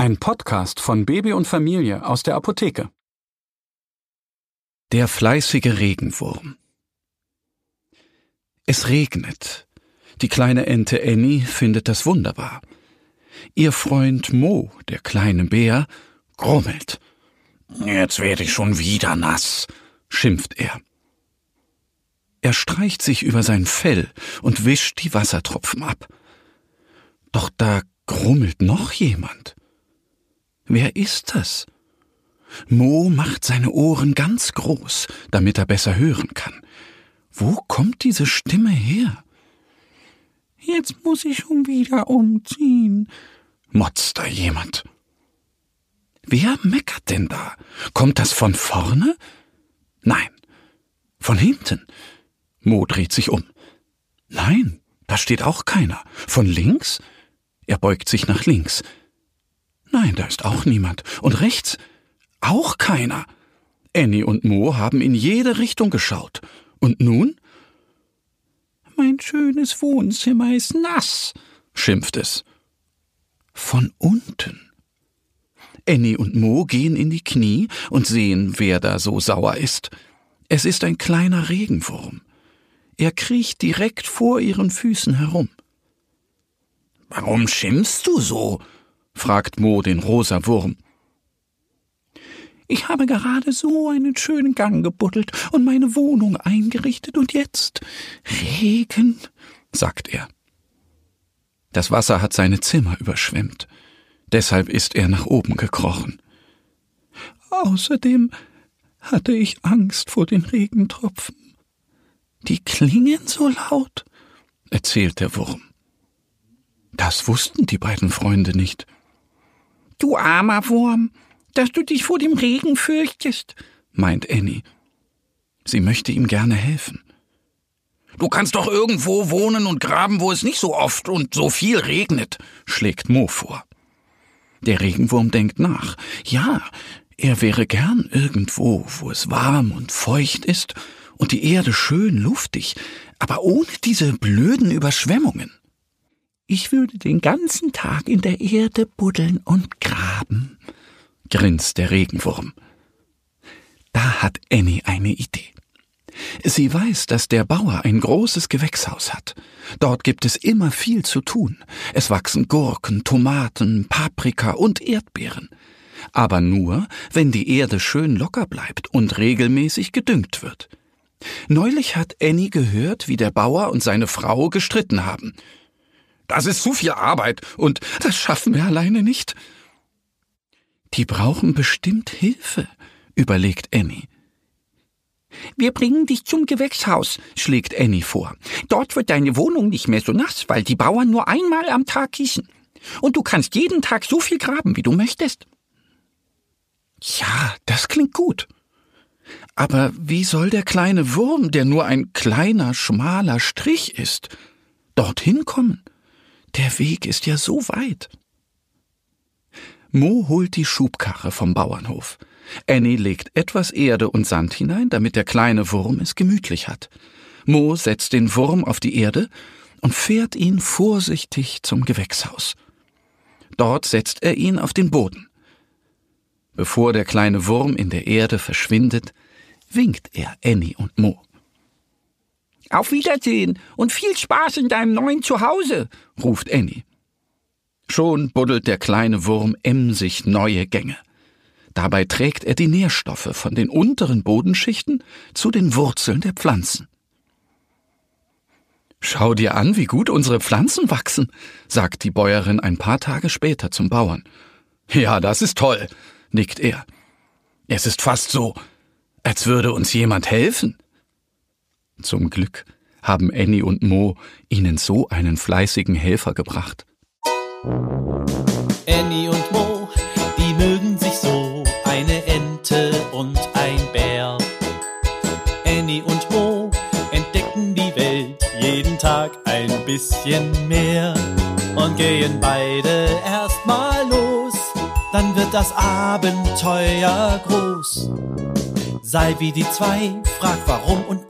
Ein Podcast von Baby und Familie aus der Apotheke. Der fleißige Regenwurm. Es regnet. Die kleine Ente Annie findet das wunderbar. Ihr Freund Mo, der kleine Bär, grummelt. Jetzt werde ich schon wieder nass, schimpft er. Er streicht sich über sein Fell und wischt die Wassertropfen ab. Doch da grummelt noch jemand. Wer ist das? Mo macht seine Ohren ganz groß, damit er besser hören kann. Wo kommt diese Stimme her? Jetzt muss ich schon wieder umziehen, motzt da jemand. Wer meckert denn da? Kommt das von vorne? Nein, von hinten. Mo dreht sich um. Nein, da steht auch keiner. Von links? Er beugt sich nach links. Nein, da ist auch niemand. Und rechts? Auch keiner. Annie und Mo haben in jede Richtung geschaut. Und nun? Mein schönes Wohnzimmer ist nass, schimpft es. Von unten. Annie und Mo gehen in die Knie und sehen, wer da so sauer ist. Es ist ein kleiner Regenwurm. Er kriecht direkt vor ihren Füßen herum. Warum schimpfst du so? Fragt Mo den rosa Wurm. Ich habe gerade so einen schönen Gang gebuddelt und meine Wohnung eingerichtet und jetzt Regen, sagt er. Das Wasser hat seine Zimmer überschwemmt. Deshalb ist er nach oben gekrochen. Außerdem hatte ich Angst vor den Regentropfen. Die klingen so laut, erzählt der Wurm. Das wussten die beiden Freunde nicht. Du armer Wurm, dass du dich vor dem Regen fürchtest, meint Annie. Sie möchte ihm gerne helfen. Du kannst doch irgendwo wohnen und graben, wo es nicht so oft und so viel regnet, schlägt Mo vor. Der Regenwurm denkt nach. Ja, er wäre gern irgendwo, wo es warm und feucht ist und die Erde schön luftig, aber ohne diese blöden Überschwemmungen. Ich würde den ganzen Tag in der Erde buddeln und graben, grinst der Regenwurm. Da hat Annie eine Idee. Sie weiß, dass der Bauer ein großes Gewächshaus hat. Dort gibt es immer viel zu tun. Es wachsen Gurken, Tomaten, Paprika und Erdbeeren. Aber nur, wenn die Erde schön locker bleibt und regelmäßig gedüngt wird. Neulich hat Annie gehört, wie der Bauer und seine Frau gestritten haben. Das ist zu viel Arbeit und das schaffen wir alleine nicht. Die brauchen bestimmt Hilfe, überlegt Annie. Wir bringen dich zum Gewächshaus, schlägt Annie vor. Dort wird deine Wohnung nicht mehr so nass, weil die Bauern nur einmal am Tag gießen. Und du kannst jeden Tag so viel graben, wie du möchtest. Ja, das klingt gut. Aber wie soll der kleine Wurm, der nur ein kleiner, schmaler Strich ist, dorthin kommen? Der Weg ist ja so weit. Mo holt die Schubkarre vom Bauernhof. Annie legt etwas Erde und Sand hinein, damit der kleine Wurm es gemütlich hat. Mo setzt den Wurm auf die Erde und fährt ihn vorsichtig zum Gewächshaus. Dort setzt er ihn auf den Boden. Bevor der kleine Wurm in der Erde verschwindet, winkt er Annie und Mo. Auf Wiedersehen und viel Spaß in deinem neuen Zuhause, ruft Annie. Schon buddelt der kleine Wurm emsig neue Gänge. Dabei trägt er die Nährstoffe von den unteren Bodenschichten zu den Wurzeln der Pflanzen. Schau dir an, wie gut unsere Pflanzen wachsen, sagt die Bäuerin ein paar Tage später zum Bauern. Ja, das ist toll, nickt er. Es ist fast so, als würde uns jemand helfen. Zum Glück haben Annie und Mo ihnen so einen fleißigen Helfer gebracht. Annie und Mo, die mögen sich so, eine Ente und ein Bär. Annie und Mo entdecken die Welt jeden Tag ein bisschen mehr und gehen beide erstmal los, dann wird das Abenteuer groß. Sei wie die zwei, frag warum und